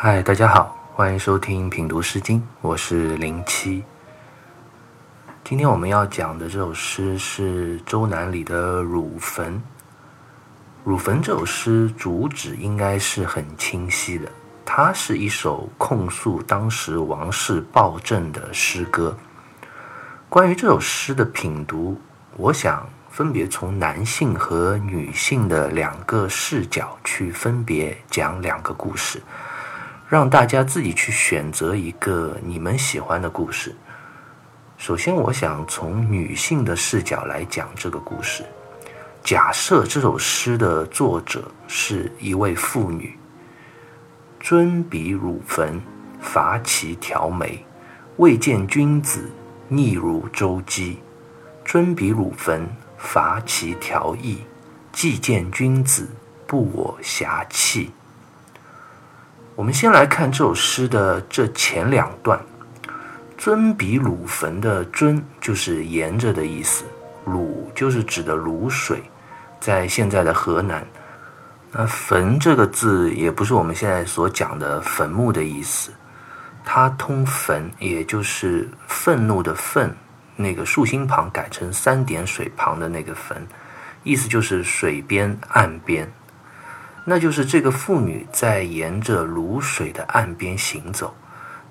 嗨，大家好，欢迎收听品读诗经，我是零七。今天我们要讲的这首诗是周南里的《汝坟》。《汝坟》这首诗主旨应该是很清晰的，它是一首控诉当时王室暴政的诗歌。关于这首诗的品读，我想分别从男性和女性的两个视角去分别讲两个故事。让大家自己去选择一个你们喜欢的故事。首先，我想从女性的视角来讲这个故事。假设这首诗的作者是一位妇女，尊比汝坟，伐其条眉，未见君子，逆如周姬。尊比汝坟，伐其条翼，既见君子，不我遐弃。我们先来看这首诗的这前两段，“尊比汝坟”的“尊”就是沿着的意思，“汝”就是指的卤水，在现在的河南。那“坟”这个字也不是我们现在所讲的坟墓的意思，它通“坟”，也就是愤怒的“愤”，那个竖心旁改成三点水旁的那个“坟”，意思就是水边、岸边。那就是这个妇女在沿着卤水的岸边行走，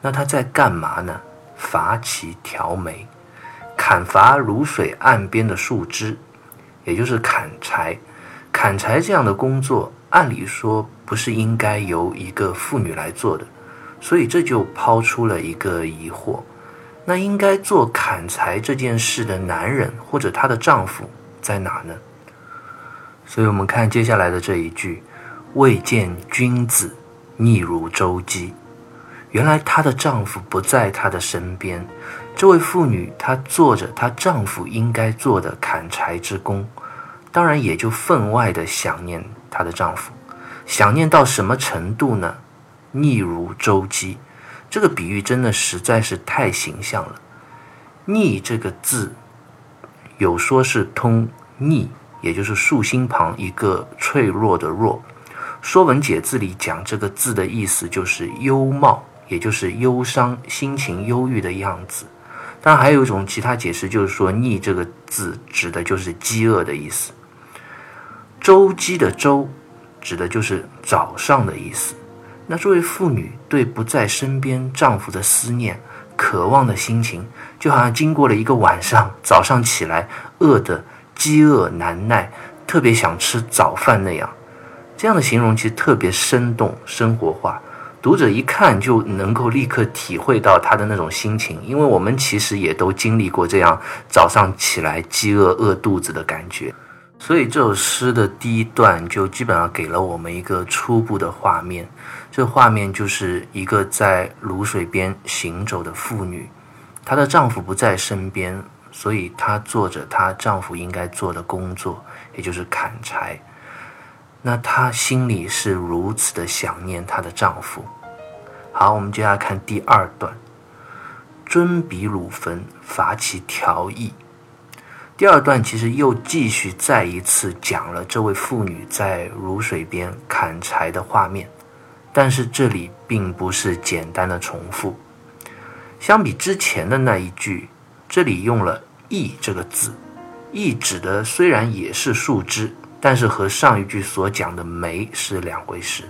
那她在干嘛呢？伐其条眉，砍伐卤水岸边的树枝，也就是砍柴。砍柴这样的工作，按理说不是应该由一个妇女来做的，所以这就抛出了一个疑惑：那应该做砍柴这件事的男人或者她的丈夫在哪呢？所以我们看接下来的这一句。未见君子，逆如周姬。原来她的丈夫不在她的身边。这位妇女，她做着她丈夫应该做的砍柴之功，当然也就分外的想念她的丈夫。想念到什么程度呢？逆如周姬，这个比喻真的实在是太形象了。逆这个字，有说是通逆，也就是竖心旁一个脆弱的弱。《说文解字》里讲这个字的意思就是忧貌，也就是忧伤、心情忧郁的样子。当然，还有一种其他解释，就是说“逆”这个字指的就是饥饿的意思。周饥的“周”指的就是早上的意思。那这位妇女对不在身边丈夫的思念、渴望的心情，就好像经过了一个晚上，早上起来饿得饥饿难耐，特别想吃早饭那样。这样的形容其实特别生动、生活化，读者一看就能够立刻体会到他的那种心情，因为我们其实也都经历过这样早上起来饥饿、饿肚子的感觉。所以这首诗的第一段就基本上给了我们一个初步的画面，这画面就是一个在卤水边行走的妇女，她的丈夫不在身边，所以她做着她丈夫应该做的工作，也就是砍柴。那她心里是如此的想念她的丈夫。好，我们接下来看第二段：尊比汝坟，伐其条翼。第二段其实又继续再一次讲了这位妇女在卤水边砍柴的画面，但是这里并不是简单的重复。相比之前的那一句，这里用了“翼”这个字，“翼”指的虽然也是树枝。但是和上一句所讲的梅是两回事。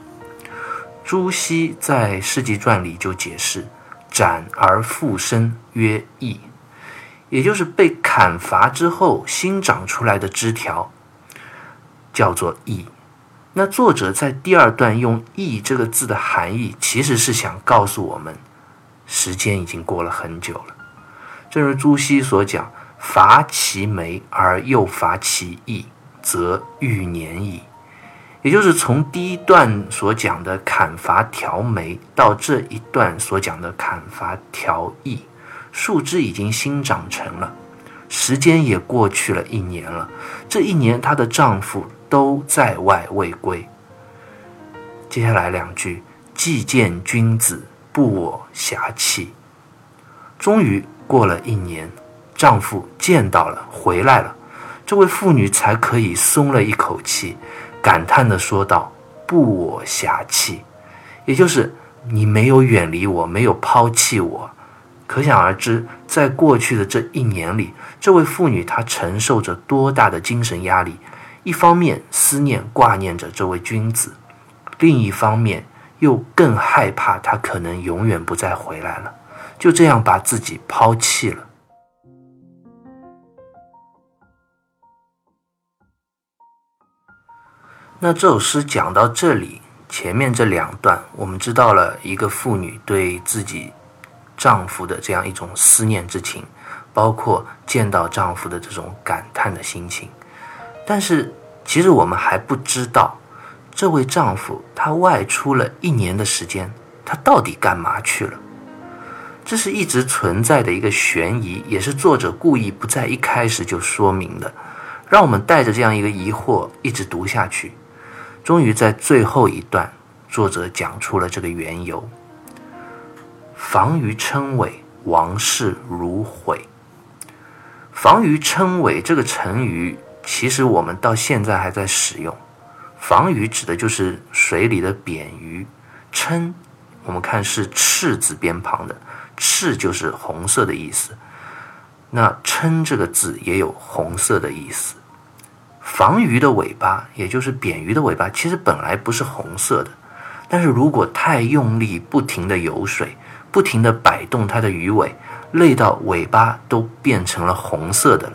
朱熹在《世纪传》里就解释：“斩而复生曰翼”，也就是被砍伐之后新长出来的枝条，叫做翼。那作者在第二段用“翼”这个字的含义，其实是想告诉我们，时间已经过了很久了。正如朱熹所讲：“伐其梅而又伐其翼。”则欲年矣，也就是从第一段所讲的砍伐条眉，到这一段所讲的砍伐条翼，树枝已经新长成了，时间也过去了一年了。这一年，她的丈夫都在外未归。接下来两句：既见君子，不我遐弃。终于过了一年，丈夫见到了，回来了。这位妇女才可以松了一口气，感叹地说道：“不我侠气，也就是你没有远离我，没有抛弃我。可想而知，在过去的这一年里，这位妇女她承受着多大的精神压力。一方面思念挂念着这位君子，另一方面又更害怕他可能永远不再回来了，就这样把自己抛弃了。那这首诗讲到这里，前面这两段，我们知道了一个妇女对自己丈夫的这样一种思念之情，包括见到丈夫的这种感叹的心情。但是，其实我们还不知道，这位丈夫他外出了一年的时间，他到底干嘛去了？这是一直存在的一个悬疑，也是作者故意不在一开始就说明的，让我们带着这样一个疑惑一直读下去。终于在最后一段，作者讲出了这个缘由：“防于称谓，王室如毁。”防于称谓这个成语。其实我们到现在还在使用“防鱼”，指的就是水里的扁鱼。称，我们看是赤字边旁的，赤就是红色的意思。那称这个字也有红色的意思。防鱼的尾巴，也就是扁鱼的尾巴，其实本来不是红色的，但是如果太用力，不停的游水，不停的摆动它的鱼尾，累到尾巴都变成了红色的了。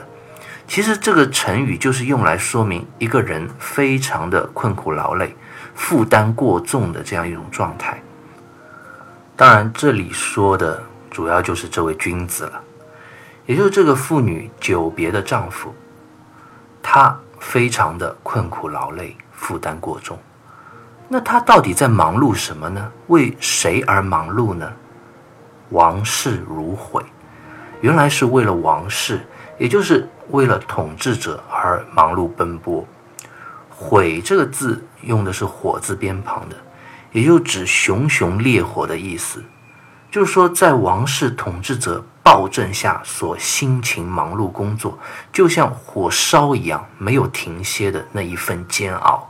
其实这个成语就是用来说明一个人非常的困苦劳累、负担过重的这样一种状态。当然，这里说的主要就是这位君子了，也就是这个妇女久别的丈夫，他非常的困苦劳累、负担过重。那他到底在忙碌什么呢？为谁而忙碌呢？王室如毁，原来是为了王室，也就是。为了统治者而忙碌奔波，毁这个字用的是火字边旁的，也就指熊熊烈火的意思。就是说，在王室统治者暴政下所辛勤忙碌工作，就像火烧一样，没有停歇的那一份煎熬。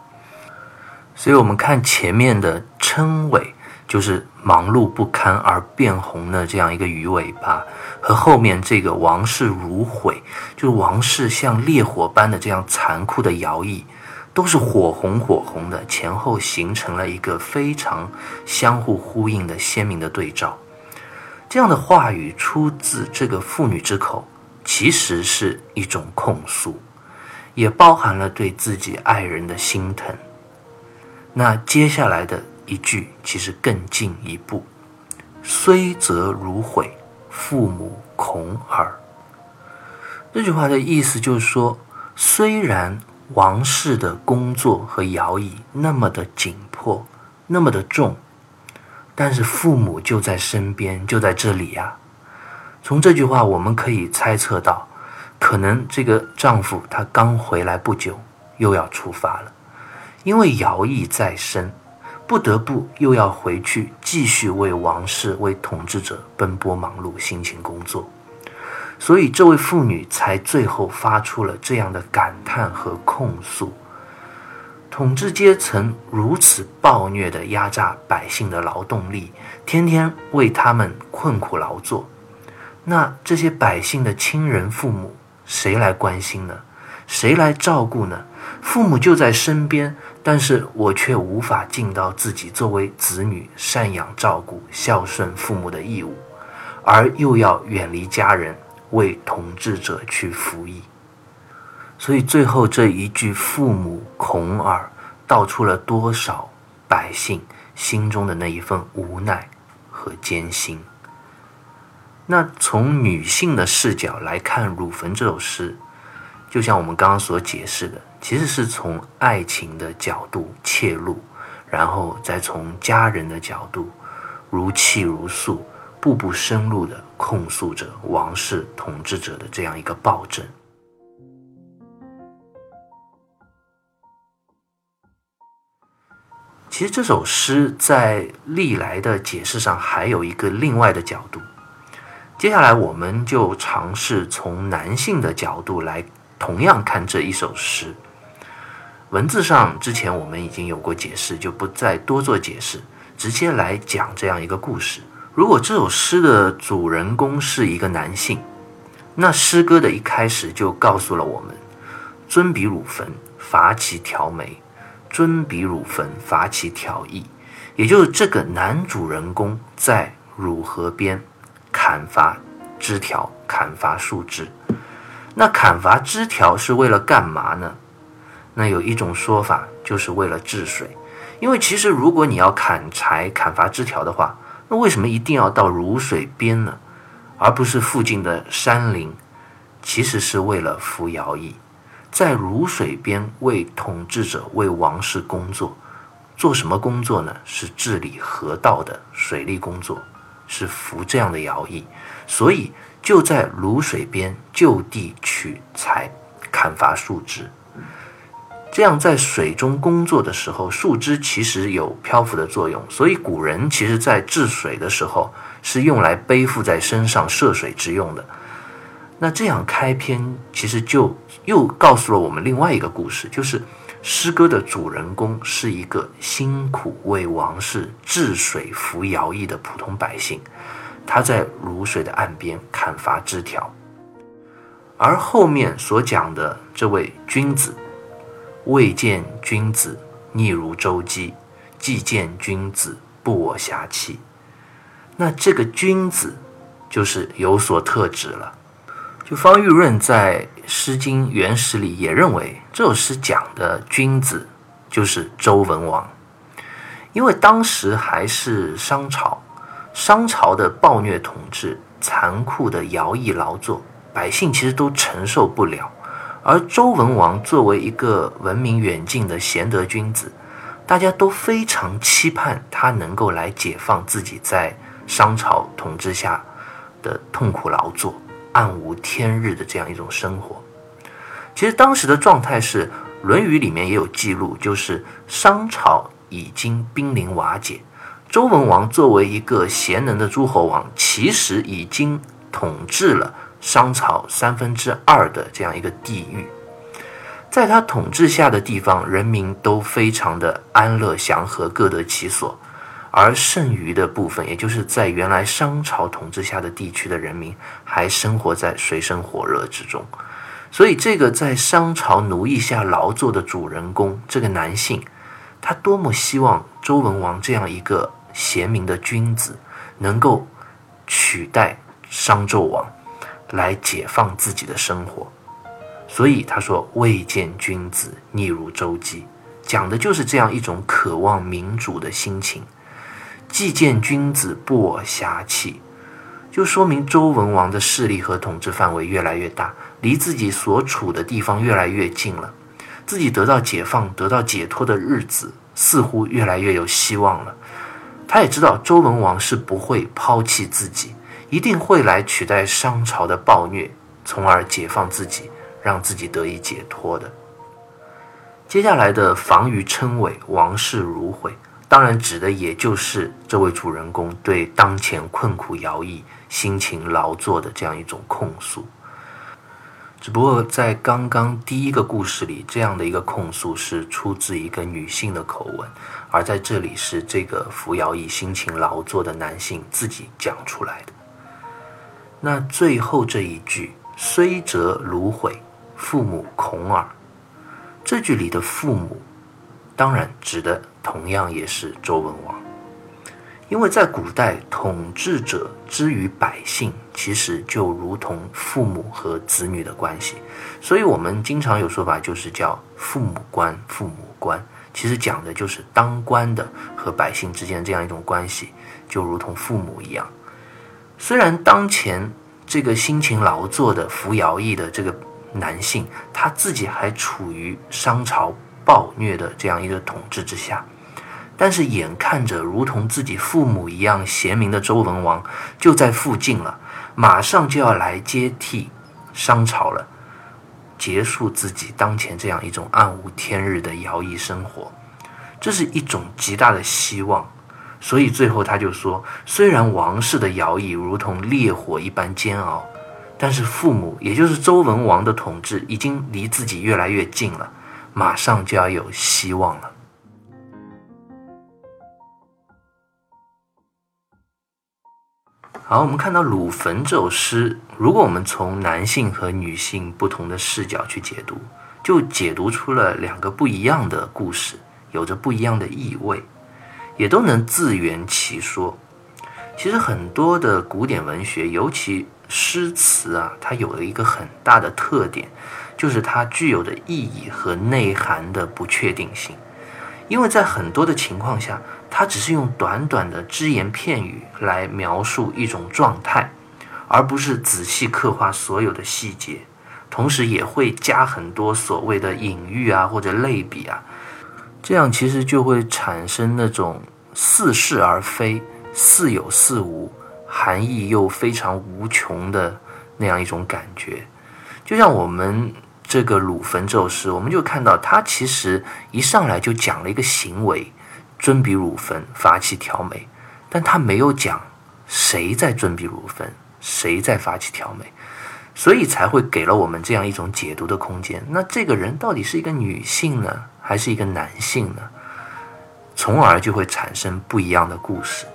所以，我们看前面的称谓。就是忙碌不堪而变红的这样一个鱼尾巴，和后面这个王室如毁，就是王室像烈火般的这样残酷的摇曳，都是火红火红的，前后形成了一个非常相互呼应的鲜明的对照。这样的话语出自这个妇女之口，其实是一种控诉，也包含了对自己爱人的心疼。那接下来的。一句其实更进一步，虽则如毁，父母恐耳。这句话的意思就是说，虽然王室的工作和徭役那么的紧迫，那么的重，但是父母就在身边，就在这里呀。从这句话我们可以猜测到，可能这个丈夫他刚回来不久，又要出发了，因为徭役在身。不得不又要回去继续为王室、为统治者奔波忙碌、辛勤工作，所以这位妇女才最后发出了这样的感叹和控诉：统治阶层如此暴虐地压榨百姓的劳动力，天天为他们困苦劳作，那这些百姓的亲人父母谁来关心呢？谁来照顾呢？父母就在身边。但是我却无法尽到自己作为子女赡养、照顾、孝顺父母的义务，而又要远离家人，为统治者去服役。所以最后这一句“父母恐耳”，道出了多少百姓心中的那一份无奈和艰辛。那从女性的视角来看《乳坟》这首诗，就像我们刚刚所解释的。其实是从爱情的角度切入，然后再从家人的角度，如泣如诉、步步深入的控诉着王室统治者的这样一个暴政。其实这首诗在历来的解释上还有一个另外的角度。接下来我们就尝试从男性的角度来同样看这一首诗。文字上之前我们已经有过解释，就不再多做解释，直接来讲这样一个故事。如果这首诗的主人公是一个男性，那诗歌的一开始就告诉了我们：尊比汝坟，伐其条眉；尊比汝坟，伐其条翼。也就是这个男主人公在汝河边砍伐枝条，砍伐树枝。那砍伐枝条是为了干嘛呢？那有一种说法就是为了治水。因为其实如果你要砍柴、砍伐枝条的话，那为什么一定要到汝水边呢？而不是附近的山林？其实是为了服徭役，在汝水边为统治者、为王室工作。做什么工作呢？是治理河道的水利工作，是服这样的徭役，所以就在卤水边就地取材，砍伐树枝。这样在水中工作的时候，树枝其实有漂浮的作用，所以古人其实在治水的时候是用来背负在身上涉水之用的。那这样开篇其实就又告诉了我们另外一个故事，就是。诗歌的主人公是一个辛苦为王室治水、服徭役的普通百姓，他在卤水的岸边砍伐枝条。而后面所讲的这位君子，未见君子逆如周姬，既见君子不我侠气。那这个君子就是有所特指了。方玉润在《诗经·原始》里也认为，这首诗讲的君子就是周文王，因为当时还是商朝，商朝的暴虐统治、残酷的徭役劳作，百姓其实都承受不了。而周文王作为一个闻名远近的贤德君子，大家都非常期盼他能够来解放自己在商朝统治下的痛苦劳作。暗无天日的这样一种生活，其实当时的状态是，《论语》里面也有记录，就是商朝已经濒临瓦解，周文王作为一个贤能的诸侯王，其实已经统治了商朝三分之二的这样一个地域，在他统治下的地方，人民都非常的安乐祥和，各得其所。而剩余的部分，也就是在原来商朝统治下的地区的人民，还生活在水深火热之中。所以，这个在商朝奴役下劳作的主人公，这个男性，他多么希望周文王这样一个贤明的君子，能够取代商纣王，来解放自己的生活。所以他说：“未见君子逆如周姬”，讲的就是这样一种渴望民主的心情。既见君子不我侠气，就说明周文王的势力和统治范围越来越大，离自己所处的地方越来越近了，自己得到解放、得到解脱的日子似乎越来越有希望了。他也知道周文王是不会抛弃自己，一定会来取代商朝的暴虐，从而解放自己，让自己得以解脱的。接下来的防于称谓，王室如悔。当然，指的也就是这位主人公对当前困苦徭役、辛勤劳作的这样一种控诉。只不过，在刚刚第一个故事里，这样的一个控诉是出自一个女性的口吻，而在这里是这个服徭役、辛勤劳作的男性自己讲出来的。那最后这一句“虽折如毁，父母恐耳”，这句里的父母。当然，指的同样也是周文王，因为在古代，统治者之于百姓，其实就如同父母和子女的关系，所以我们经常有说法，就是叫父母官、父母官，其实讲的就是当官的和百姓之间这样一种关系，就如同父母一样。虽然当前这个辛勤劳作的服徭役的这个男性，他自己还处于商朝。暴虐的这样一个统治之下，但是眼看着如同自己父母一样贤明的周文王就在附近了，马上就要来接替商朝了，结束自己当前这样一种暗无天日的徭役生活，这是一种极大的希望。所以最后他就说：虽然王室的徭役如同烈火一般煎熬，但是父母也就是周文王的统治已经离自己越来越近了。马上就要有希望了。好，我们看到《鲁坟》这首诗，如果我们从男性和女性不同的视角去解读，就解读出了两个不一样的故事，有着不一样的意味，也都能自圆其说。其实很多的古典文学，尤其诗词啊，它有了一个很大的特点，就是它具有的意义和内涵的不确定性。因为在很多的情况下，它只是用短短的只言片语来描述一种状态，而不是仔细刻画所有的细节，同时也会加很多所谓的隐喻啊或者类比啊，这样其实就会产生那种似是而非。似有似无，含义又非常无穷的那样一种感觉，就像我们这个鲁坟咒诗，我们就看到他其实一上来就讲了一个行为，尊比鲁坟，发起调眉，但他没有讲谁在尊比鲁坟，谁在发起调眉，所以才会给了我们这样一种解读的空间。那这个人到底是一个女性呢，还是一个男性呢？从而就会产生不一样的故事。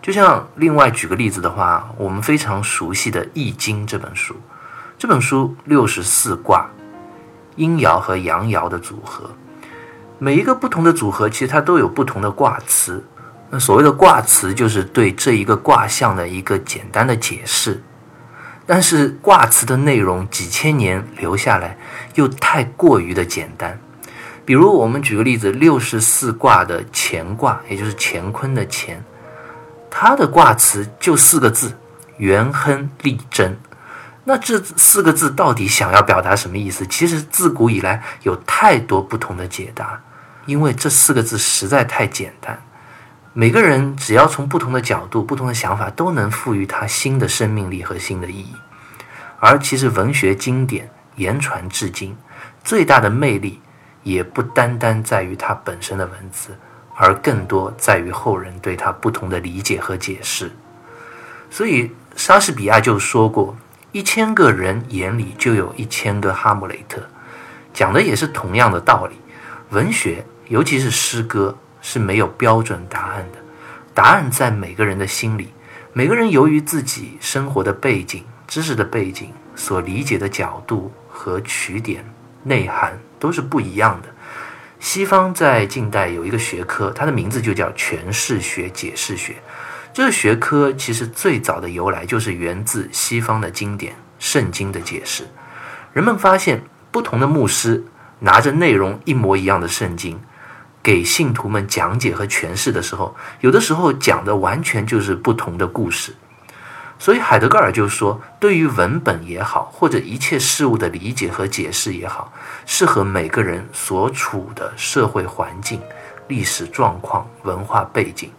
就像另外举个例子的话，我们非常熟悉的《易经》这本书，这本书六十四卦，阴爻和阳爻的组合，每一个不同的组合，其实它都有不同的卦辞。那所谓的卦辞，就是对这一个卦象的一个简单的解释。但是卦辞的内容几千年留下来，又太过于的简单。比如我们举个例子，六十四卦的乾卦，也就是乾坤的乾。它的卦辞就四个字：元亨利贞。那这四个字到底想要表达什么意思？其实自古以来有太多不同的解答，因为这四个字实在太简单，每个人只要从不同的角度、不同的想法，都能赋予它新的生命力和新的意义。而其实文学经典言传至今，最大的魅力也不单单在于它本身的文字。而更多在于后人对它不同的理解和解释，所以莎士比亚就说过：“一千个人眼里就有一千个哈姆雷特。”讲的也是同样的道理。文学，尤其是诗歌，是没有标准答案的，答案在每个人的心里。每个人由于自己生活的背景、知识的背景，所理解的角度和取点、内涵都是不一样的。西方在近代有一个学科，它的名字就叫诠释学、解释学。这个学科其实最早的由来就是源自西方的经典《圣经》的解释。人们发现，不同的牧师拿着内容一模一样的圣经，给信徒们讲解和诠释的时候，有的时候讲的完全就是不同的故事。所以海德格尔就说，对于文本也好，或者一切事物的理解和解释也好，适合每个人所处的社会环境、历史状况、文化背景，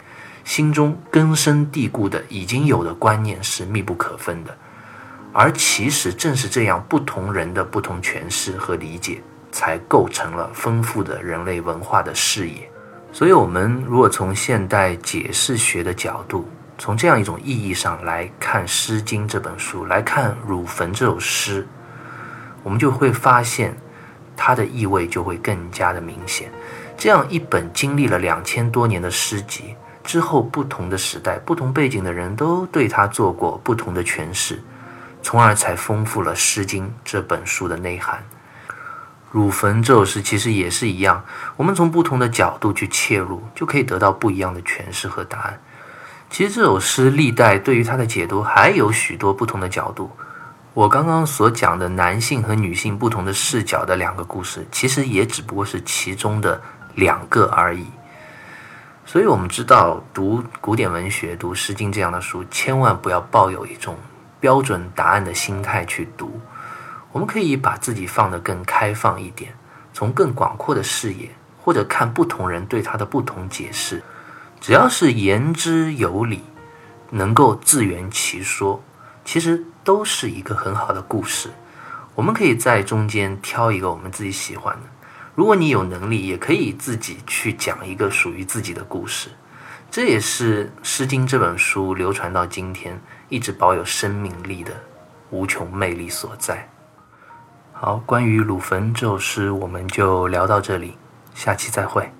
心中根深蒂固的已经有的观念是密不可分的。而其实正是这样不同人的不同诠释和理解，才构成了丰富的人类文化的视野。所以，我们如果从现代解释学的角度，从这样一种意义上来看《诗经》这本书，来看《汝坟》这首诗，我们就会发现它的意味就会更加的明显。这样一本经历了两千多年的诗集之后，不同的时代、不同背景的人都对他做过不同的诠释，从而才丰富了《诗经》这本书的内涵。《汝坟》这首诗其实也是一样，我们从不同的角度去切入，就可以得到不一样的诠释和答案。其实这首诗历代对于它的解读还有许多不同的角度。我刚刚所讲的男性和女性不同的视角的两个故事，其实也只不过是其中的两个而已。所以，我们知道读古典文学、读《诗经》这样的书，千万不要抱有一种标准答案的心态去读。我们可以把自己放得更开放一点，从更广阔的视野，或者看不同人对它的不同解释。只要是言之有理，能够自圆其说，其实都是一个很好的故事。我们可以在中间挑一个我们自己喜欢的。如果你有能力，也可以自己去讲一个属于自己的故事。这也是《诗经》这本书流传到今天，一直保有生命力的无穷魅力所在。好，关于《鲁坟》这首诗，我们就聊到这里，下期再会。